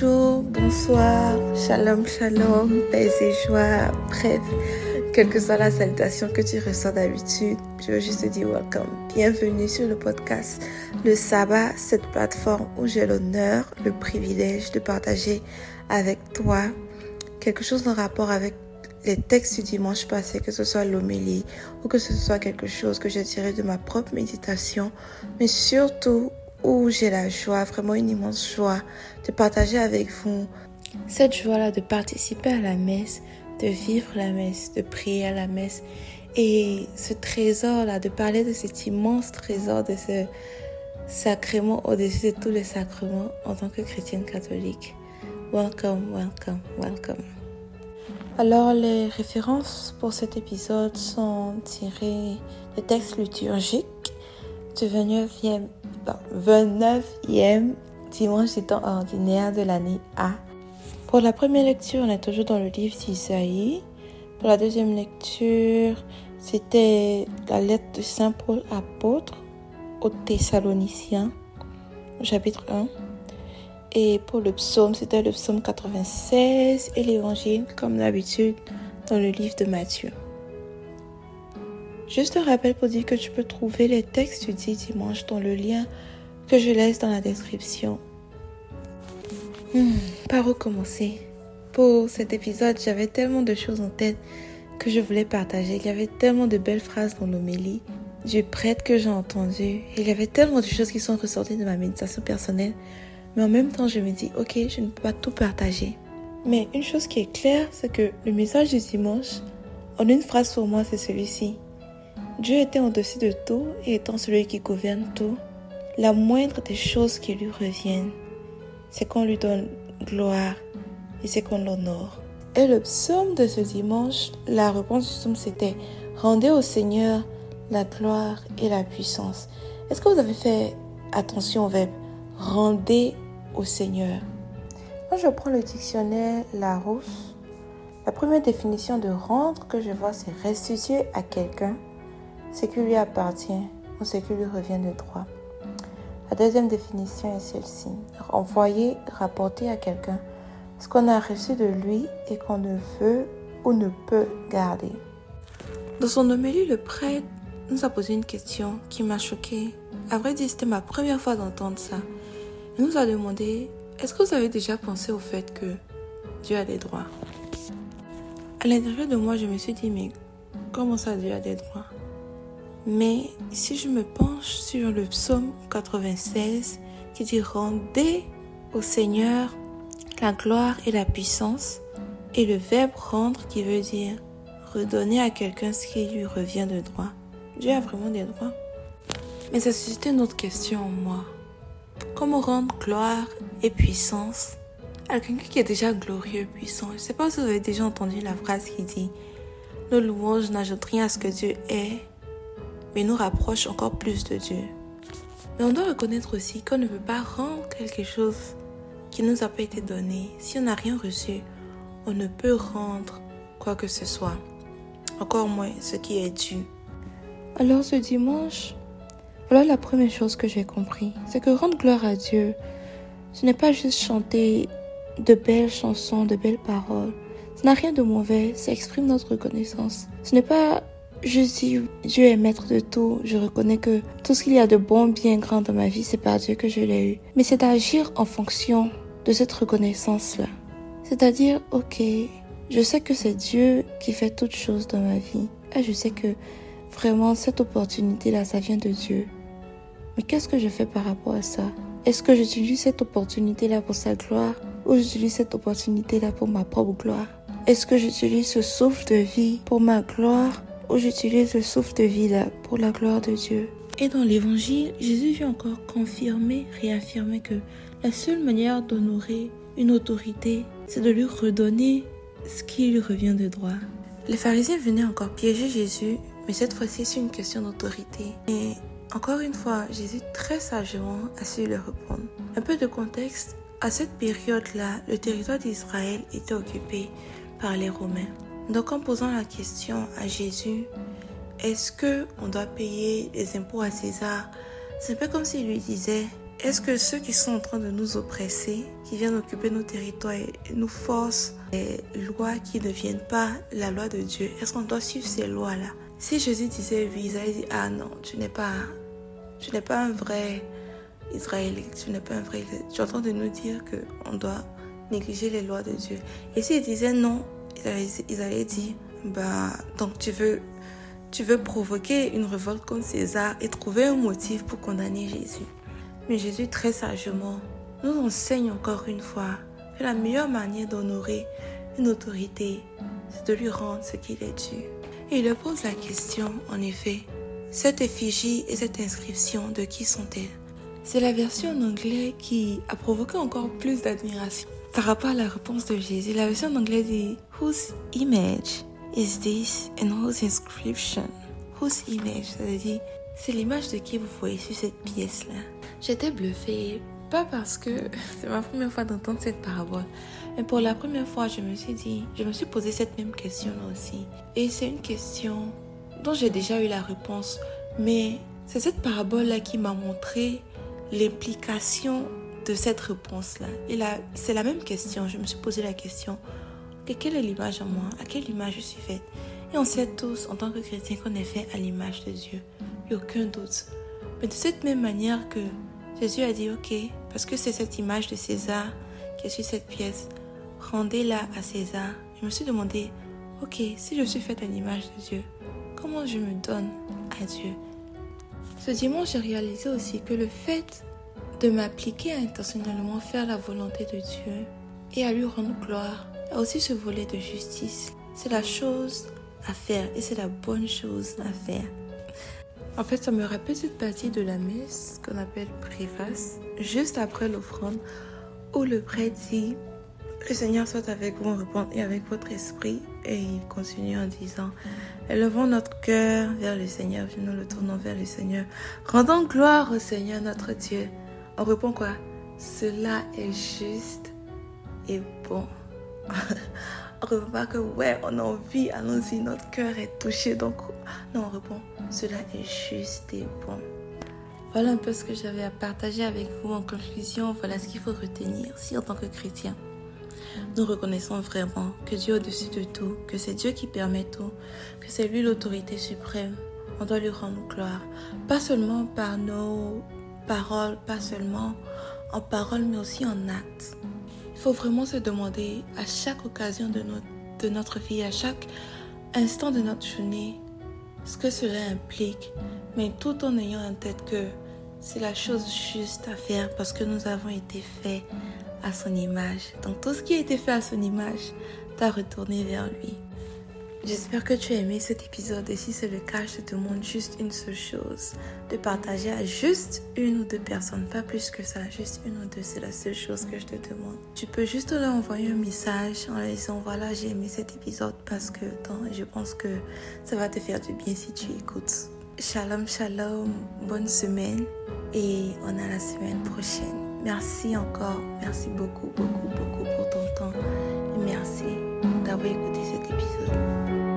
Bonjour, bonsoir, shalom, shalom, paix et joie, bref, quelle que soit la salutation que tu reçois d'habitude, je veux juste te dire welcome, bienvenue sur le podcast Le Sabbat, cette plateforme où j'ai l'honneur, le privilège de partager avec toi quelque chose en rapport avec les textes du dimanche passé, que ce soit l'homélie ou que ce soit quelque chose que j'ai tiré de ma propre méditation, mais surtout où j'ai la joie, vraiment une immense joie de partager avec vous cette joie-là de participer à la messe, de vivre la messe, de prier à la messe et ce trésor-là, de parler de cet immense trésor, de ce sacrement au-dessus de tous les sacrements en tant que chrétienne catholique. Welcome, welcome, welcome. Alors, les références pour cet épisode sont tirées des textes liturgiques du 29e, 29e dimanche du temps ordinaire de l'année A. Pour la première lecture, on est toujours dans le livre d'Isaïe. Pour la deuxième lecture, c'était la lettre de Saint Paul apôtre aux Thessaloniciens, chapitre 1. Et pour le psaume, c'était le psaume 96 et l'évangile, comme d'habitude, dans le livre de Matthieu. Juste un rappel pour dire que tu peux trouver les textes du dit dimanche dans le lien que je laisse dans la description. Hmm, par où commencer? Pour cet épisode, j'avais tellement de choses en tête que je voulais partager. Il y avait tellement de belles phrases dans l'homélie du prêtre que j'ai entendu. Il y avait tellement de choses qui sont ressorties de ma méditation personnelle mais en même temps, je me dis, ok, je ne peux pas tout partager. Mais une chose qui est claire, c'est que le message du dimanche, en une phrase pour moi, c'est celui-ci. Dieu était au-dessus de tout et étant celui qui gouverne tout, la moindre des choses qui lui reviennent, c'est qu'on lui donne gloire et c'est qu'on l'honore. Et le psaume de ce dimanche, la réponse du psaume, c'était Rendez au Seigneur la gloire et la puissance. Est-ce que vous avez fait attention au verbe Rendez au Seigneur. Quand je prends le dictionnaire Larousse, la première définition de rendre que je vois, c'est restituer à quelqu'un ce qui lui appartient ou ce qui lui revient de droit. La deuxième définition est celle-ci. Envoyer, rapporter à quelqu'un ce qu'on a reçu de lui et qu'on ne veut ou ne peut garder. Dans son homélie, le prêtre nous a posé une question qui m'a choquée. À vrai dire, c'était ma première fois d'entendre ça. Il nous a demandé, est-ce que vous avez déjà pensé au fait que Dieu a des droits? À l'intérieur de moi, je me suis dit, mais comment ça Dieu a des droits? Mais si je me penche sur le psaume 96 qui dit, rendez au Seigneur la gloire et la puissance, et le verbe rendre qui veut dire redonner à quelqu'un ce qui lui revient de droit. Dieu a vraiment des droits. Mais ça suscite une autre question en moi. Comment rendre gloire et puissance à quelqu'un qui est déjà glorieux puissant? Je ne sais pas si vous avez déjà entendu la phrase qui dit Nos louanges n'ajoutent rien à ce que Dieu est, mais nous rapprochent encore plus de Dieu. Mais on doit reconnaître aussi qu'on ne peut pas rendre quelque chose qui nous a pas été donné. Si on n'a rien reçu, on ne peut rendre quoi que ce soit, encore moins ce qui est dû. Alors ce dimanche, voilà la première chose que j'ai compris, c'est que rendre gloire à Dieu, ce n'est pas juste chanter de belles chansons, de belles paroles. Ce n'a rien de mauvais, ça exprime notre reconnaissance. Ce n'est pas juste dire Dieu est maître de tout, je reconnais que tout ce qu'il y a de bon, bien grand dans ma vie, c'est par Dieu que je l'ai eu. Mais c'est d'agir en fonction de cette reconnaissance-là. C'est-à-dire, ok, je sais que c'est Dieu qui fait toutes choses dans ma vie. Et je sais que vraiment cette opportunité-là, ça vient de Dieu. Mais qu'est-ce que je fais par rapport à ça? Est-ce que j'utilise cette opportunité-là pour sa gloire ou j'utilise cette opportunité-là pour ma propre gloire? Est-ce que j'utilise ce souffle de vie pour ma gloire ou j'utilise le souffle de vie-là pour la gloire de Dieu Et dans l'évangile, Jésus vient encore confirmer, réaffirmer que la seule manière d'honorer une autorité, c'est de lui redonner ce qui lui revient de droit. Les pharisiens venaient encore piéger Jésus, mais cette fois-ci c'est une question d'autorité. Et encore une fois, Jésus très sagement a su leur répondre. Un peu de contexte, à cette période-là, le territoire d'Israël était occupé par les Romains. Donc en posant la question à Jésus, est-ce que on doit payer les impôts à César? C'est un peu comme s'il lui disait, est-ce que ceux qui sont en train de nous oppresser, qui viennent occuper nos territoires et nous forcent les lois qui ne viennent pas la loi de Dieu, est-ce qu'on doit suivre ces lois-là? Si Jésus disait oui, Isaïe dit ah non, tu n'es pas, tu n'es pas un vrai Israélite, tu n'es pas un vrai. Tu es en train de nous dire que on doit négliger les lois de Dieu. Et s'il disait non, ils allaient, dire bah donc tu veux tu veux provoquer une révolte contre César et trouver un motif pour condamner Jésus. Mais Jésus, très sagement, nous enseigne encore une fois que la meilleure manière d'honorer une autorité, c'est de lui rendre ce qu'il est dû. Et il pose la question, en effet, cette effigie et cette inscription, de qui sont-elles? C'est la version en anglais qui a provoqué encore plus d'admiration. Par rapport à la réponse de Jésus, la version en anglais dit Whose image is this and whose inscription? Whose image? Ça veut dire c'est l'image de qui vous voyez sur cette pièce-là. J'étais bluffée, pas parce que c'est ma première fois d'entendre cette parabole, mais pour la première fois, je me suis dit, je me suis posé cette même question-là aussi. Et c'est une question dont j'ai déjà eu la réponse, mais c'est cette parabole-là qui m'a montré l'implication de cette réponse-là. Et là, c'est la même question. Je me suis posé la question, quelle est l'image en moi? À quelle image je suis faite? Et on sait tous, en tant que chrétiens, qu'on est fait à l'image de Dieu aucun doute. Mais de cette même manière que Jésus a dit, ok, parce que c'est cette image de César qui est sur cette pièce, rendez-la à César. Je me suis demandé, ok, si je suis faite à l'image de Dieu, comment je me donne à Dieu? Ce dimanche, j'ai réalisé aussi que le fait de m'appliquer à intentionnellement faire la volonté de Dieu et à lui rendre gloire a aussi ce volet de justice. C'est la chose à faire et c'est la bonne chose à faire. En fait, ça me rappelle cette partie de la messe qu'on appelle préface, juste après l'offrande, où le prêtre dit Le Seigneur soit avec vous en et avec votre esprit. Et il continue en disant Élevons notre cœur vers le Seigneur, nous le tournons vers le Seigneur. Rendons gloire au Seigneur notre Dieu. On répond quoi? Cela est juste et bon. on répond pas que ouais, on a envie, allons-y, notre cœur est touché. Donc, non, on répond cela est juste et bon. Voilà un peu ce que j'avais à partager avec vous en conclusion. Voilà ce qu'il faut retenir si en tant que chrétien, nous reconnaissons vraiment que Dieu est au-dessus de tout, que c'est Dieu qui permet tout, que c'est lui l'autorité suprême. On doit lui rendre gloire, pas seulement par nos paroles, pas seulement en paroles, mais aussi en actes. Il faut vraiment se demander à chaque occasion de notre, de notre vie, à chaque instant de notre journée, ce que cela implique, mais tout en ayant en tête que c'est la chose juste à faire parce que nous avons été faits à son image. Donc tout ce qui a été fait à son image t'a retourné vers lui. J'espère que tu as aimé cet épisode et si c'est le cas, je te demande juste une seule chose, de partager à juste une ou deux personnes, pas plus que ça, juste une ou deux, c'est la seule chose que je te demande. Tu peux juste leur envoyer un message en leur disant voilà j'ai aimé cet épisode parce que je pense que ça va te faire du bien si tu écoutes. Shalom, shalom, bonne semaine et on a la semaine prochaine. Merci encore, merci beaucoup, beaucoup, beaucoup pour ton temps et merci d'avoir écouté cet épisode.